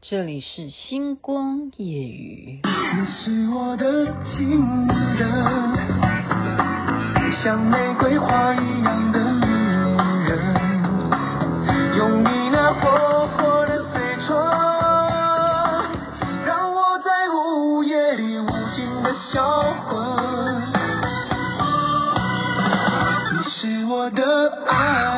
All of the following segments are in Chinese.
这里是星光夜雨。你是我的情人，像玫瑰花一样的女人，用你那火火的嘴唇，让我在午夜里无尽的销魂。你是我的爱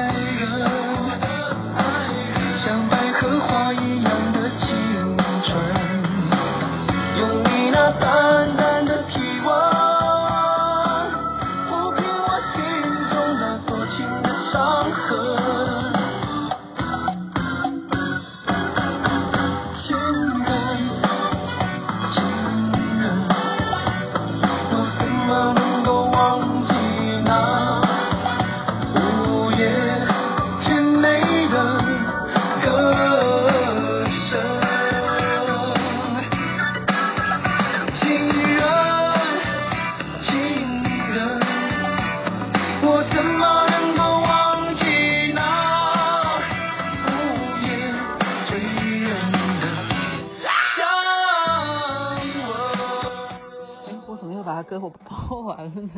歌我播完了呢。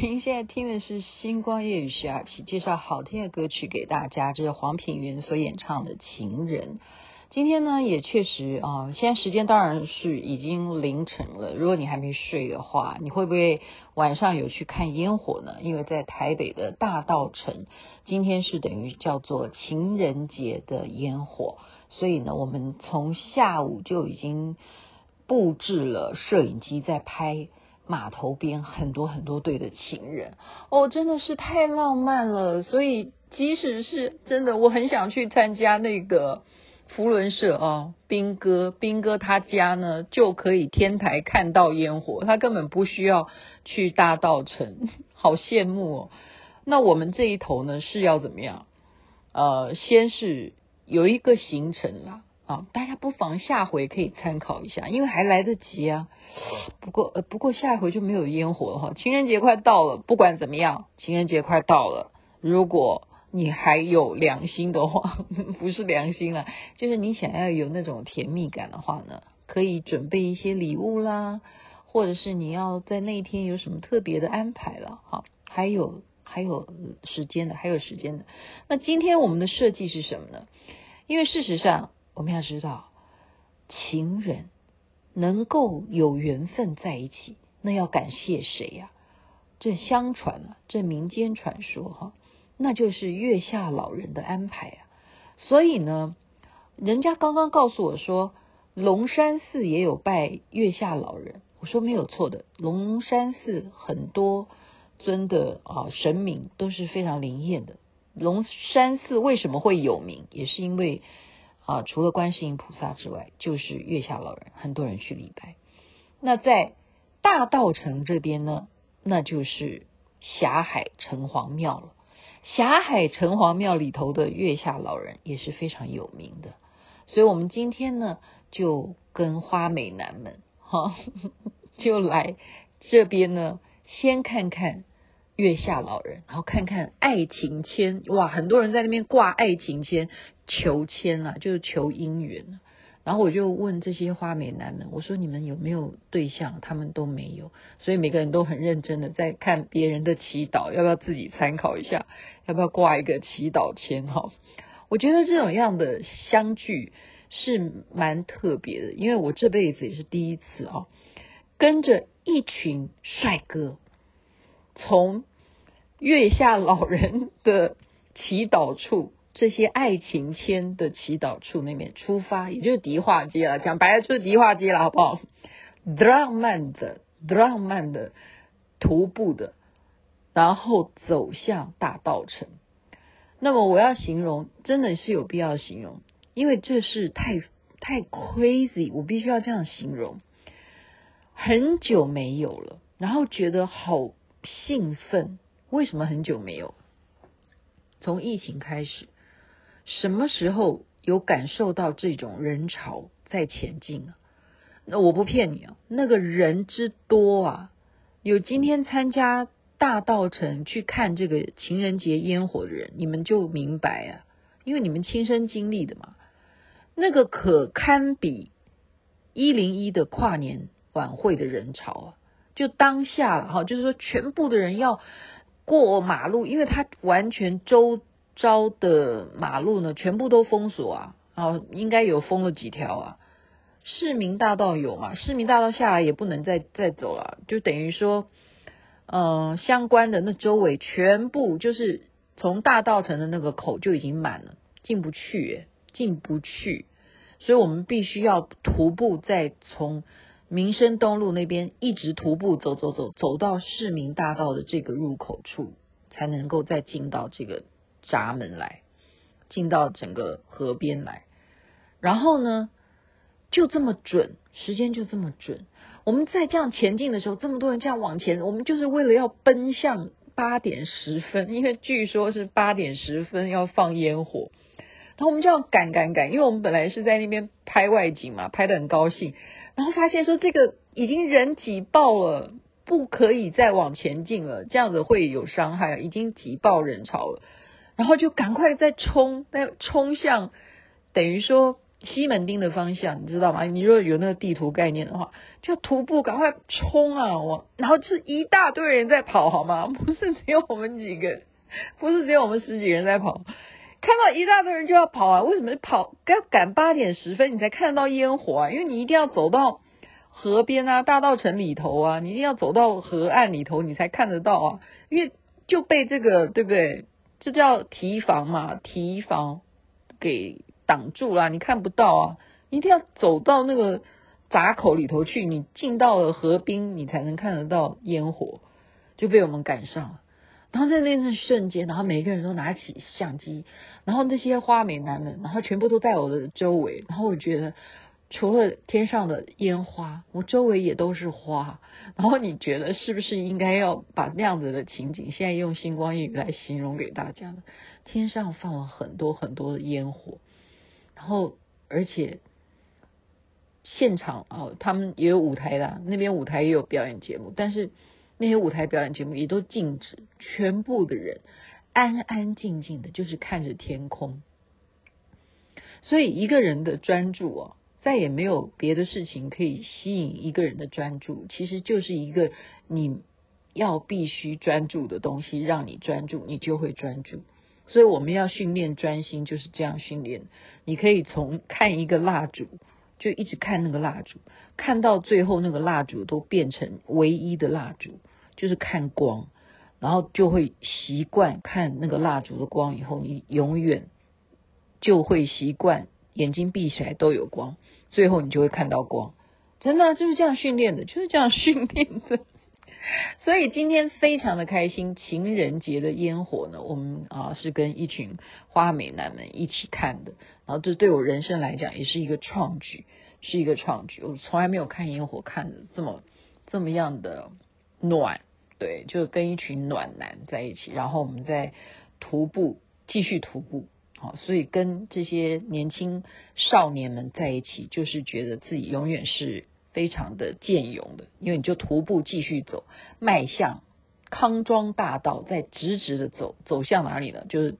您现在听的是星光夜雨徐雅琪介绍好听的歌曲给大家，这是黄品源所演唱的《情人》。今天呢，也确实啊、现在时间当然是已经凌晨了。如果你还没睡的话，你会不会晚上有去看烟火呢？因为在台北的大稻城，今天是等于叫做情人节的烟火，所以呢，我们从下午就已经。布置了摄影机在拍码头边很多很多对的情人哦，真的是太浪漫了。所以即使是真的，我很想去参加那个福伦社啊，兵哥，兵哥他家呢就可以天台看到烟火，他根本不需要去大稻城，好羡慕哦。那我们这一头呢是要怎么样？呃，先是有一个行程啦。啊，大家不妨下回可以参考一下，因为还来得及啊。不过呃，不过下一回就没有烟火了哈。情人节快到了，不管怎么样，情人节快到了，如果你还有良心的话，不是良心啊，就是你想要有那种甜蜜感的话呢，可以准备一些礼物啦，或者是你要在那一天有什么特别的安排了哈。还有还有时间的，还有时间的。那今天我们的设计是什么呢？因为事实上。我们要知道，情人能够有缘分在一起，那要感谢谁呀？这相传啊，这民间传说哈，那就是月下老人的安排啊。所以呢，人家刚刚告诉我说，龙山寺也有拜月下老人。我说没有错的，龙山寺很多尊的啊神明都是非常灵验的。龙山寺为什么会有名，也是因为。啊，除了观世音菩萨之外，就是月下老人，很多人去礼拜。那在大道城这边呢，那就是霞海城隍庙了。霞海城隍庙里头的月下老人也是非常有名的，所以我们今天呢，就跟花美男们哈，就来这边呢，先看看。月下老人，然后看看爱情签，哇，很多人在那边挂爱情签求签啊，就是求姻缘。然后我就问这些花美男们，我说你们有没有对象？他们都没有，所以每个人都很认真的在看别人的祈祷，要不要自己参考一下？要不要挂一个祈祷签？哈，我觉得这种样的相聚是蛮特别的，因为我这辈子也是第一次啊，跟着一群帅哥。从月下老人的祈祷处，这些爱情签的祈祷处那边出发，也就是迪化街了。讲白了就是迪化街了，好不好？浪漫的、浪漫的徒步的，然后走向大稻城。那么我要形容，真的是有必要形容，因为这是太太 crazy，我必须要这样形容。很久没有了，然后觉得好。兴奋，为什么很久没有？从疫情开始，什么时候有感受到这种人潮在前进啊？那我不骗你啊，那个人之多啊，有今天参加大稻城去看这个情人节烟火的人，你们就明白啊，因为你们亲身经历的嘛。那个可堪比一零一的跨年晚会的人潮啊！就当下了哈，就是说全部的人要过马路，因为他完全周招的马路呢，全部都封锁啊，啊，应该有封了几条啊。市民大道有嘛？市民大道下来也不能再再走了，就等于说，嗯、相关的那周围全部就是从大道城的那个口就已经满了，进不去，进不去，所以我们必须要徒步再从民生东路那边一直徒步走走走，走到市民大道的这个入口处，才能够再进到这个闸门来，进到整个河边来，然后呢？就这么准，时间就这么准。我们在这样前进的时候，这么多人这样往前，我们就是为了要奔向八点十分，因为据说是八点十分要放烟火。然后我们就要赶赶赶，因为我们本来是在那边拍外景嘛，拍得很高兴，然后发现说这个已经人挤爆了，不可以再往前进了，这样子会有伤害，已经挤爆人潮了。然后就赶快再冲，再冲向，等于说。西门町的方向，你知道吗？你如果有那个地图概念的话，就徒步赶快冲啊！我然后是一大堆人在跑，好吗？不是只有我们几个，不是只有我们十几个人在跑。看到一大堆人就要跑啊！为什么跑？要赶八点十分你才看得到烟火啊？因为你一定要走到河边啊，大道城里头啊，你一定要走到河岸里头，你才看得到啊！因为就被这个对不对？这叫提防嘛，提防给。挡住了，你看不到啊！一定要走到那个闸口里头去，你进到了河滨，你才能看得到烟火，就被我们赶上了。然后在那那瞬间，然后每个人都拿起相机，然后那些花美男们，然后全部都在我的周围。然后我觉得，除了天上的烟花，我周围也都是花。然后你觉得是不是应该要把那样子的情景，现在用星光夜语来形容给大家呢？天上放了很多很多的烟火。然后，而且现场啊，他们也有舞台的，那边舞台也有表演节目，但是那些舞台表演节目也都禁止，全部的人安安静静的，就是看着天空。所以一个人的专注啊，再也没有别的事情可以吸引一个人的专注，其实就是一个你要必须专注的东西，让你专注，你就会专注。所以我们要训练专心，就是这样训练。你可以从看一个蜡烛，就一直看那个蜡烛，看到最后那个蜡烛都变成唯一的蜡烛，就是看光，然后就会习惯看那个蜡烛的光。以后你永远就会习惯眼睛闭起来都有光，最后你就会看到光。真的就是这样训练的，就是这样训练的。所以今天非常的开心，情人节的烟火呢，我们啊是跟一群花美男们一起看的，然后这对我人生来讲也是一个创举，是一个创举。我从来没有看烟火看的这么这么样的暖，对，就跟一群暖男在一起，然后我们再徒步继续徒步，好，所以跟这些年轻少年们在一起，就是觉得自己永远是。非常的健勇的，因为你就徒步继续走，迈向康庄大道，再直直的走，走向哪里呢？就是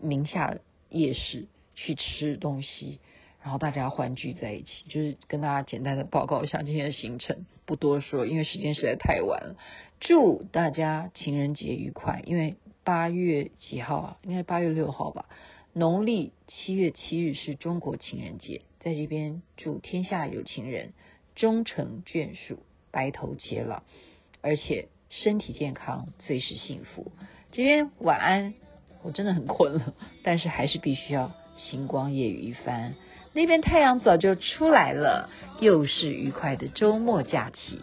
宁夏夜市去吃东西，然后大家欢聚在一起，就是跟大家简单的报告一下今天的行程，不多说，因为时间实在太晚了。祝大家情人节愉快，因为八月几号啊？应该八月六号吧？农历七月七日是中国情人节，在这边祝天下有情人。终成眷属，白头偕老，而且身体健康，最是幸福。这边晚安，我真的很困了，但是还是必须要星光夜语一番。那边太阳早就出来了，又是愉快的周末假期。